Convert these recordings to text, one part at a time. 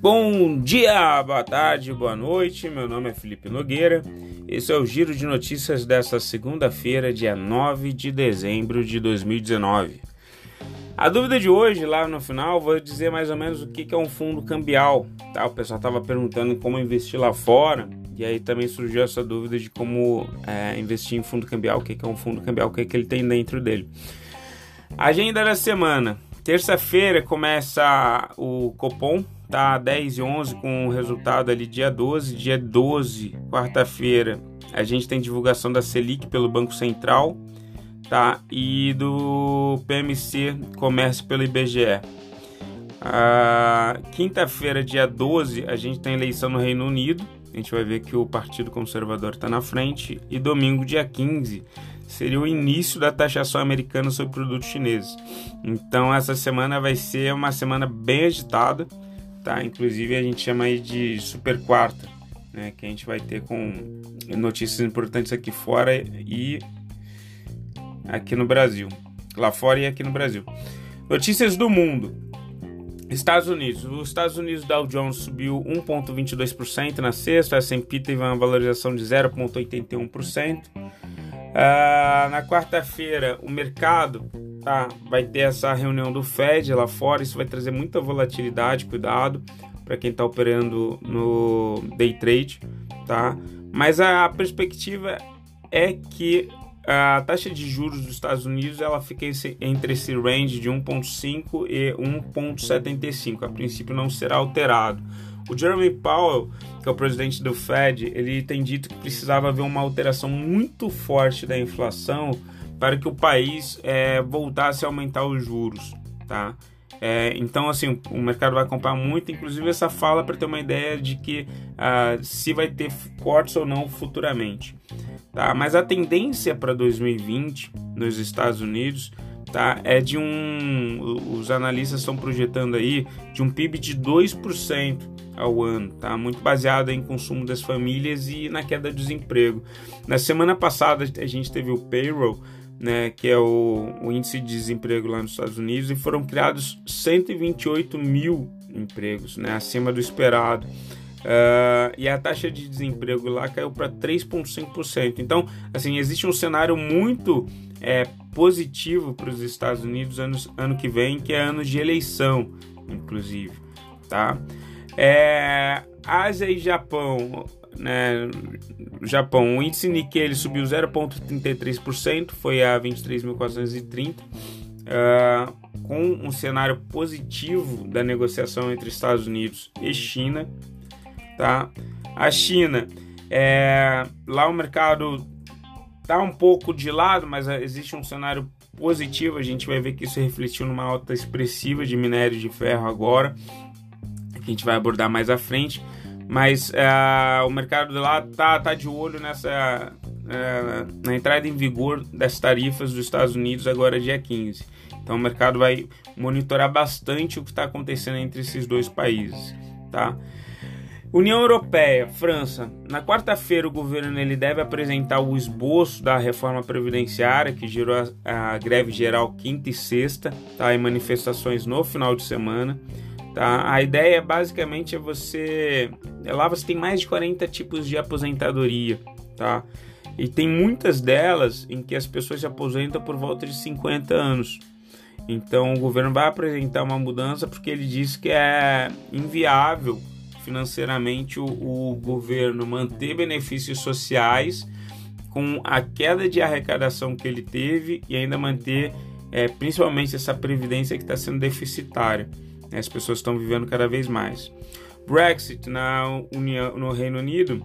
Bom dia, boa tarde, boa noite. Meu nome é Felipe Nogueira. Esse é o giro de notícias desta segunda-feira, dia 9 de dezembro de 2019. A dúvida de hoje, lá no final, vou dizer mais ou menos o que é um fundo cambial. Tá? O pessoal estava perguntando como investir lá fora, e aí também surgiu essa dúvida de como é, investir em fundo cambial, o que é um fundo cambial, o que, é que ele tem dentro dele. Agenda da semana. Terça-feira começa o Copom, tá 10 e 11 com o resultado ali dia 12, dia 12, quarta-feira, a gente tem divulgação da Selic pelo Banco Central, tá? E do PMC Comércio pelo IBGE. Quinta-feira, dia 12, a gente tem eleição no Reino Unido. A gente vai ver que o Partido Conservador está na frente. E domingo, dia 15, seria o início da taxação americana sobre produtos chineses. Então, essa semana vai ser uma semana bem agitada tá? Inclusive a gente chama aí de super quarta, né? Que a gente vai ter com notícias importantes aqui fora e aqui no Brasil, lá fora e aqui no Brasil. Notícias do mundo. Estados Unidos. Os Estados Unidos Dow Jones subiu 1,22% na sexta, a S&P teve uma valorização de 0,81%. Ah, na quarta-feira, o mercado tá? Vai ter essa reunião do Fed lá fora, isso vai trazer muita volatilidade, cuidado para quem está operando no day trade, tá? Mas a perspectiva é que a taxa de juros dos Estados Unidos ela fica entre esse range de 1,5 e 1,75. A princípio não será alterado. O Jeremy Powell, que é o presidente do Fed, ele tem dito que precisava haver uma alteração muito forte da inflação para que o país é, voltasse a aumentar os juros, tá? É, então, assim, o mercado vai acompanhar muito, inclusive essa fala para ter uma ideia de que ah, se vai ter cortes ou não futuramente. Tá? Mas a tendência para 2020 nos Estados Unidos tá, é de um. Os analistas estão projetando aí de um PIB de 2% ao ano, tá? Muito baseado em consumo das famílias e na queda do desemprego. Na semana passada a gente teve o payroll né, que é o, o, índice de desemprego lá nos Estados Unidos, e foram criados 128 mil empregos, né, acima do esperado. Uh, e a taxa de desemprego lá caiu para 3,5%. Então, assim, existe um cenário muito é, positivo para os Estados Unidos ano, ano que vem, que é ano de eleição, inclusive. Tá? É, Ásia e Japão né, Japão, o índice Nikkei ele subiu 0,33%, foi a 23.430, uh, ah, com um cenário positivo da negociação entre Estados Unidos e China. Tá? A China, é, lá o mercado está um pouco de lado, mas existe um cenário positivo. A gente vai ver que isso refletiu numa alta expressiva de minério de ferro agora, que a gente vai abordar mais à frente mas uh, o mercado lá tá, tá de olho nessa uh, na entrada em vigor das tarifas dos Estados Unidos agora dia 15. Então o mercado vai monitorar bastante o que está acontecendo entre esses dois países, tá? União Europeia, França. Na quarta-feira o governo ele deve apresentar o esboço da reforma previdenciária que gerou a, a greve geral quinta e sexta, tá? E manifestações no final de semana. Tá? A ideia basicamente é você. Lá você tem mais de 40 tipos de aposentadoria. Tá? E tem muitas delas em que as pessoas se aposentam por volta de 50 anos. Então o governo vai apresentar uma mudança porque ele diz que é inviável financeiramente o, o governo manter benefícios sociais com a queda de arrecadação que ele teve e ainda manter é, principalmente essa previdência que está sendo deficitária. As pessoas estão vivendo cada vez mais. Brexit na União, no Reino Unido,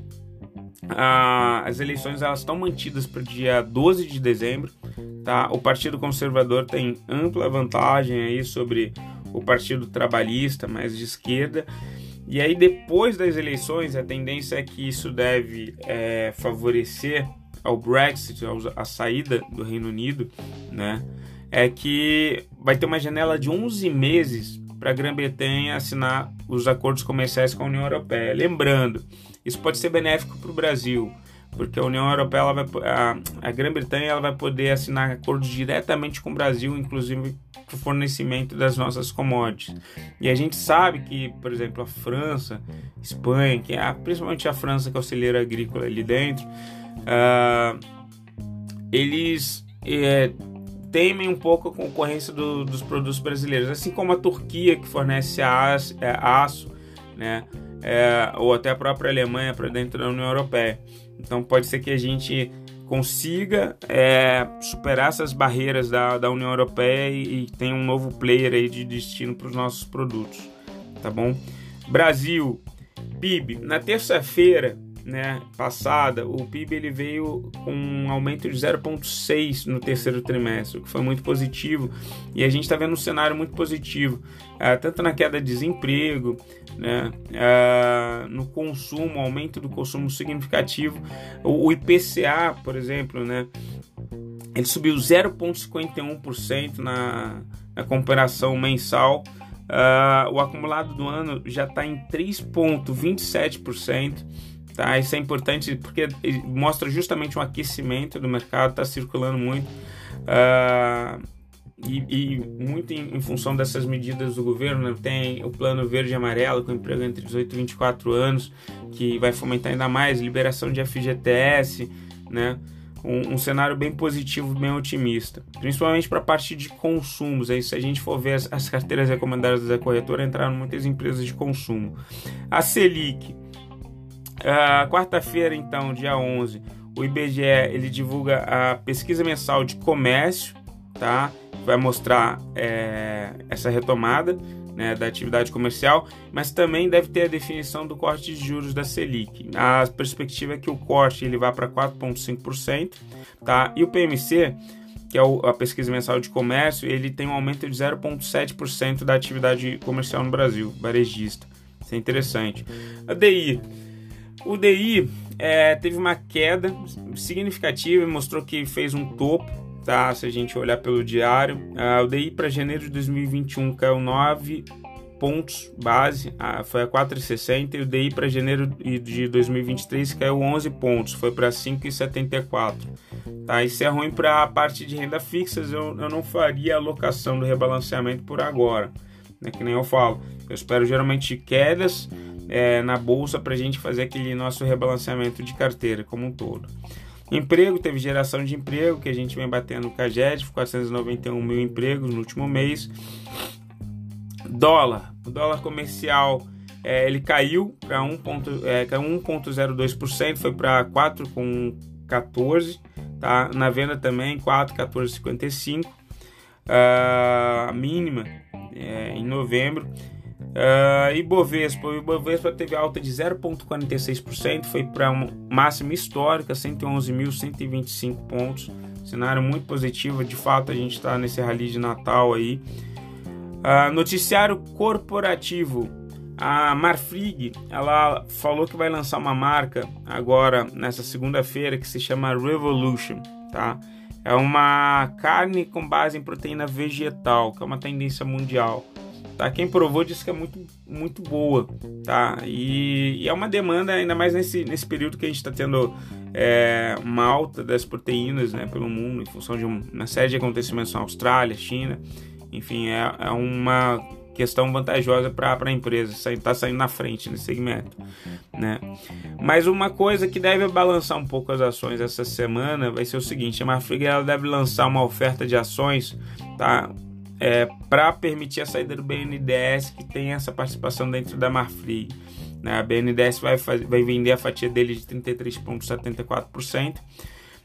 ah, as eleições elas estão mantidas para o dia 12 de dezembro. Tá? O Partido Conservador tem ampla vantagem aí sobre o Partido Trabalhista, mais de esquerda. E aí, depois das eleições, a tendência é que isso deve é, favorecer ao Brexit, a saída do Reino Unido, né? É que vai ter uma janela de 11 meses para a Grã-Bretanha assinar os acordos comerciais com a União Europeia. Lembrando, isso pode ser benéfico para o Brasil, porque a União Europeia, vai, a, a Grã-Bretanha, ela vai poder assinar acordos diretamente com o Brasil, inclusive para o fornecimento das nossas commodities. E a gente sabe que, por exemplo, a França, Espanha, que é principalmente a França que é o celeiro agrícola ali dentro, uh, eles é, temem um pouco a concorrência do, dos produtos brasileiros, assim como a Turquia que fornece aço, é, aço né? É, ou até a própria Alemanha para dentro da União Europeia. Então pode ser que a gente consiga é, superar essas barreiras da, da União Europeia e, e tenha um novo player aí de destino para os nossos produtos, tá bom? Brasil, PIB, na terça-feira né, passada, o PIB ele veio com um aumento de 0,6 no terceiro trimestre, o que foi muito positivo. E a gente está vendo um cenário muito positivo, uh, tanto na queda de desemprego, né, uh, no consumo, aumento do consumo significativo. O, o IPCA, por exemplo, né, ele subiu 0,51% na, na comparação mensal. Uh, o acumulado do ano já está em 3,27%. Tá? Isso é importante porque mostra justamente um aquecimento do mercado, está circulando muito. Uh, e, e, muito em, em, função dessas medidas do governo, né? tem o plano verde e amarelo com emprego entre 18 e 24 anos, que vai fomentar ainda mais liberação de FGTS, né? Um, um cenário bem positivo, bem otimista, principalmente para a parte de consumos. Aí, se a gente for ver as, as carteiras recomendadas da corretora, entraram muitas empresas de consumo. A Selic Uh, Quarta-feira, então, dia 11, o IBGE ele divulga a pesquisa mensal de comércio, tá? Vai mostrar é, essa retomada né, da atividade comercial, mas também deve ter a definição do corte de juros da Selic. A perspectiva é que o corte ele vá para 4,5%, tá? E o PMC, que é a pesquisa mensal de comércio, ele tem um aumento de 0,7% da atividade comercial no Brasil, varejista. Isso é interessante. A DI o DI é, teve uma queda significativa e mostrou que fez um topo, tá? Se a gente olhar pelo diário, uh, o DI para janeiro de 2021 caiu 9 pontos base, uh, foi a 4,60 e o DI para janeiro de 2023 caiu 11 pontos, foi para 5,74. Tá? Isso é ruim para a parte de renda fixas, eu, eu não faria a alocação do rebalanceamento por agora, né? que nem eu falo. Eu espero geralmente quedas é, na bolsa para a gente fazer aquele nosso rebalanceamento de carteira como um todo. Emprego, teve geração de emprego, que a gente vem batendo no CAGED, 491 mil empregos no último mês. Dólar, o dólar comercial é, ele caiu para é, 1,02%, foi para 4,14%, tá? na venda também 4,1455, a uh, mínima é, em novembro. Uh, Ibovespa, o Ibovespa teve alta de 0,46%, foi para uma máxima histórica, 111.125 pontos. Cenário muito positivo, de fato a gente está nesse rally de Natal aí. Uh, noticiário corporativo, a Marfrig, ela falou que vai lançar uma marca agora nessa segunda-feira que se chama Revolution, tá? É uma carne com base em proteína vegetal, que é uma tendência mundial. Tá? Quem provou disse que é muito, muito boa, tá? E, e é uma demanda ainda mais nesse, nesse período que a gente está tendo é, uma alta das proteínas, né, pelo mundo, em função de uma série de acontecimentos na Austrália, China, enfim, é, é uma questão vantajosa para a empresa, está saindo na frente nesse segmento. Né? Mas uma coisa que deve balançar um pouco as ações essa semana vai ser o seguinte: a Marfrig ela deve lançar uma oferta de ações tá? É, para permitir a saída do BNDES, que tem essa participação dentro da Marfrig. Né? A BNDES vai, vai vender a fatia dele de 33,74%.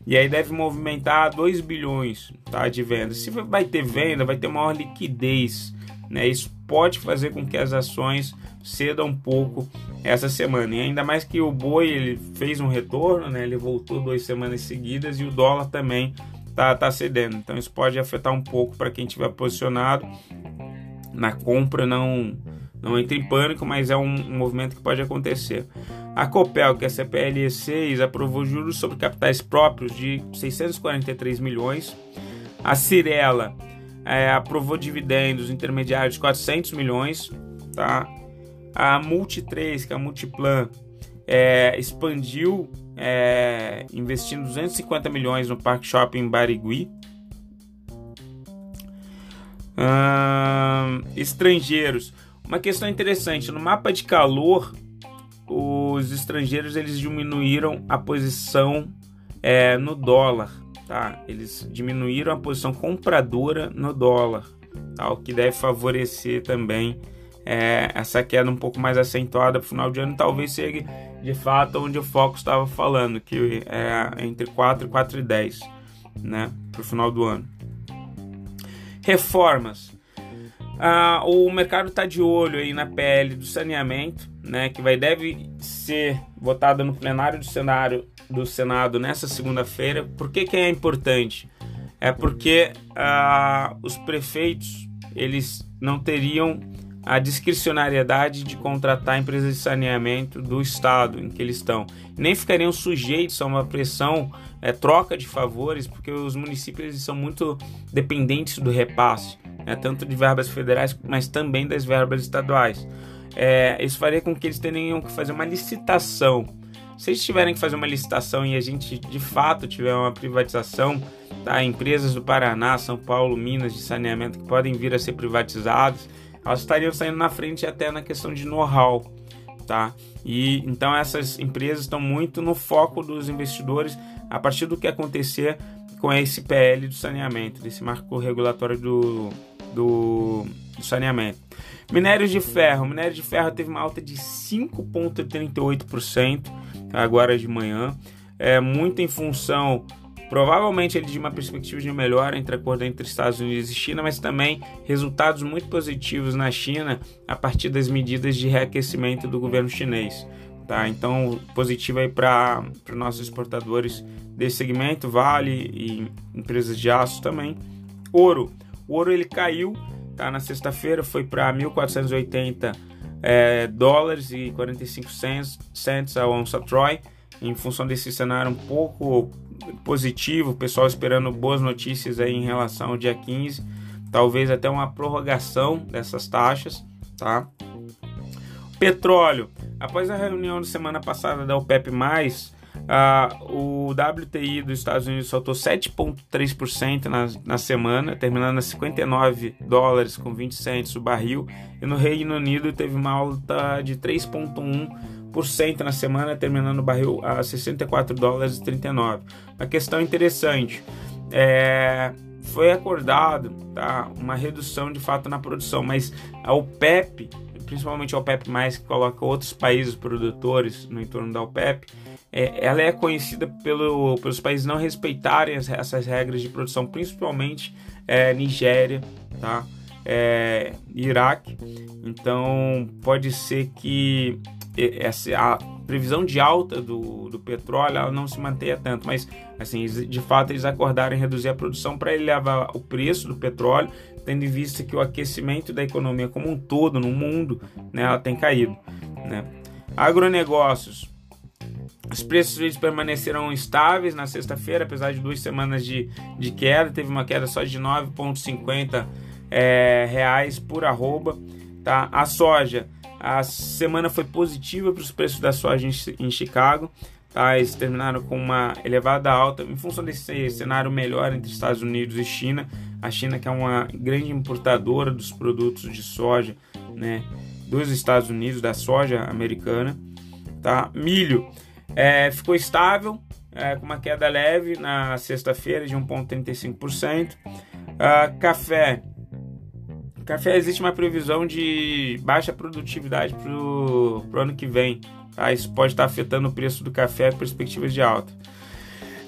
E aí deve movimentar 2 bilhões tá, de venda. Se vai ter venda, vai ter maior liquidez. Né? Isso pode fazer com que as ações cedam um pouco essa semana. E ainda mais que o boi ele fez um retorno, né? ele voltou duas semanas seguidas e o dólar também tá, tá cedendo. Então isso pode afetar um pouco para quem tiver posicionado na compra, não não entre em pânico, mas é um, um, movimento que pode acontecer. A Copel, que é a CPLE 6, aprovou juros sobre capitais próprios de 643 milhões. A Cirela é, aprovou dividendos intermediários de 400 milhões. Tá? A Multi3, que é a Multiplan, é, expandiu é, investindo 250 milhões no Parque Shopping Barigui. Hum, estrangeiros. Uma questão interessante, no mapa de calor, os estrangeiros eles diminuíram a posição é, no dólar, tá? Eles diminuíram a posição compradora no dólar, tá? O que deve favorecer também é, essa queda um pouco mais acentuada para o final de ano, talvez seja de fato onde o foco estava falando, que é entre 4 e 4 e 10, né? Para o final do ano. Reformas. Ah, o mercado está de olho aí na PL do saneamento, né, que vai deve ser votada no plenário do Senado, do Senado nessa segunda-feira. Por que, que é importante? É porque ah, os prefeitos eles não teriam a discricionariedade de contratar empresas de saneamento do estado em que eles estão. Nem ficariam sujeitos a uma pressão, é, troca de favores, porque os municípios são muito dependentes do repasse né, tanto de verbas federais, mas também das verbas estaduais. É, isso faria com que eles tenham que fazer uma licitação. Se eles tiverem que fazer uma licitação e a gente de fato tiver uma privatização, tá? empresas do Paraná, São Paulo, Minas de saneamento que podem vir a ser privatizadas, elas estariam saindo na frente até na questão de know-how. Tá? E então essas empresas estão muito no foco dos investidores a partir do que acontecer com esse PL do saneamento, desse marco regulatório do, do, do saneamento. Minérios de ferro. Minério de ferro teve uma alta de 5,38% agora de manhã. É muito em função, provavelmente, de uma perspectiva de melhora entre acordo entre Estados Unidos e China, mas também resultados muito positivos na China a partir das medidas de reaquecimento do governo chinês. Tá? Então, positivo aí para os nossos exportadores desse segmento, Vale e empresas de aço também. Ouro. O ouro ele caiu, tá? Na sexta-feira foi para 1.480 é, dólares e 45 cents, cents a onça Troy, em função desse cenário um pouco positivo, o pessoal esperando boas notícias aí em relação ao dia 15, talvez até uma prorrogação dessas taxas, tá? Petróleo. Após a reunião da semana passada da OPEP+, ah, o WTI dos Estados Unidos soltou 7,3% na, na semana, terminando a 59 dólares com 20 centos o barril. E no Reino Unido teve uma alta de 3,1% na semana, terminando o barril a 64 dólares e 39. Uma questão interessante. É, foi acordado tá, uma redução de fato na produção, mas a OPEP, principalmente a OPEP+, que coloca outros países produtores no entorno da OPEP, é, ela é conhecida pelo, pelos países não respeitarem as, essas regras de produção, principalmente é, Nigéria, tá? É, Iraque. Então pode ser que essa, a previsão de alta do, do petróleo ela não se mantenha tanto, mas assim de fato eles acordaram em reduzir a produção para elevar o preço do petróleo, tendo em vista que o aquecimento da economia como um todo no mundo, né, ela tem caído, né? Agronegócios os preços eles permaneceram estáveis na sexta-feira, apesar de duas semanas de, de queda. Teve uma queda só de 9,50 é, reais por arroba. Tá? A soja, a semana foi positiva para os preços da soja em, Chicago. Tá? Eles terminaram com uma elevada alta em função desse cenário melhor entre Estados Unidos e China. A China, que é uma grande importadora dos produtos de soja né, dos Estados Unidos, da soja americana. Tá? Milho. É, ficou estável, é, com uma queda leve na sexta-feira de 1,35%. Uh, café. Café existe uma previsão de baixa produtividade para o ano que vem. Tá? Isso pode estar afetando o preço do café perspectivas de alta.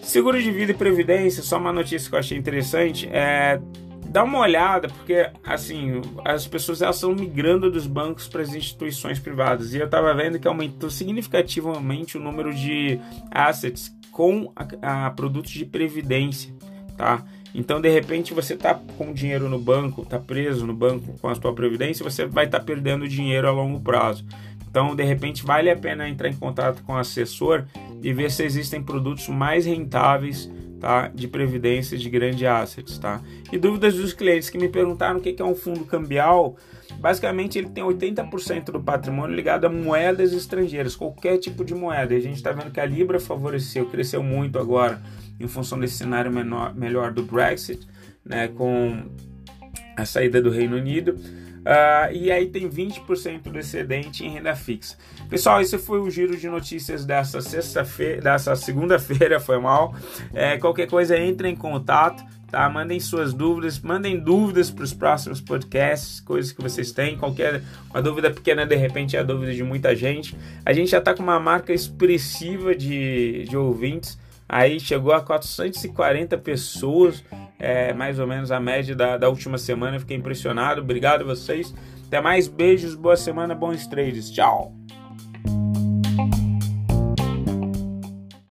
Seguro de vida e previdência, só uma notícia que eu achei interessante. É, dá uma olhada, porque assim, as pessoas elas estão migrando dos bancos para as instituições privadas. E eu estava vendo que aumentou significativamente o número de assets com a, a produtos de previdência, tá? Então, de repente, você está com dinheiro no banco, está preso no banco com a sua previdência, você vai estar tá perdendo dinheiro a longo prazo. Então, de repente, vale a pena entrar em contato com o assessor e ver se existem produtos mais rentáveis tá? de previdência de grandes assets. Tá? E dúvidas dos clientes que me perguntaram o que é um fundo cambial. Basicamente, ele tem 80% do patrimônio ligado a moedas estrangeiras, qualquer tipo de moeda. E a gente está vendo que a Libra favoreceu, cresceu muito agora em função desse cenário menor, melhor do Brexit, né, com a saída do Reino Unido. Uh, e aí tem 20% do excedente em renda fixa. Pessoal, esse foi o giro de notícias dessa sexta-feira, dessa segunda-feira, foi mal. É, qualquer coisa entre em contato, tá? Mandem suas dúvidas, mandem dúvidas para os próximos podcasts, coisas que vocês têm. Qualquer uma dúvida pequena, de repente, é a dúvida de muita gente. A gente já está com uma marca expressiva de, de ouvintes. Aí chegou a 440 pessoas é, mais ou menos a média da, da última semana. Fiquei impressionado. Obrigado a vocês. Até mais. Beijos, boa semana, bons trades. Tchau.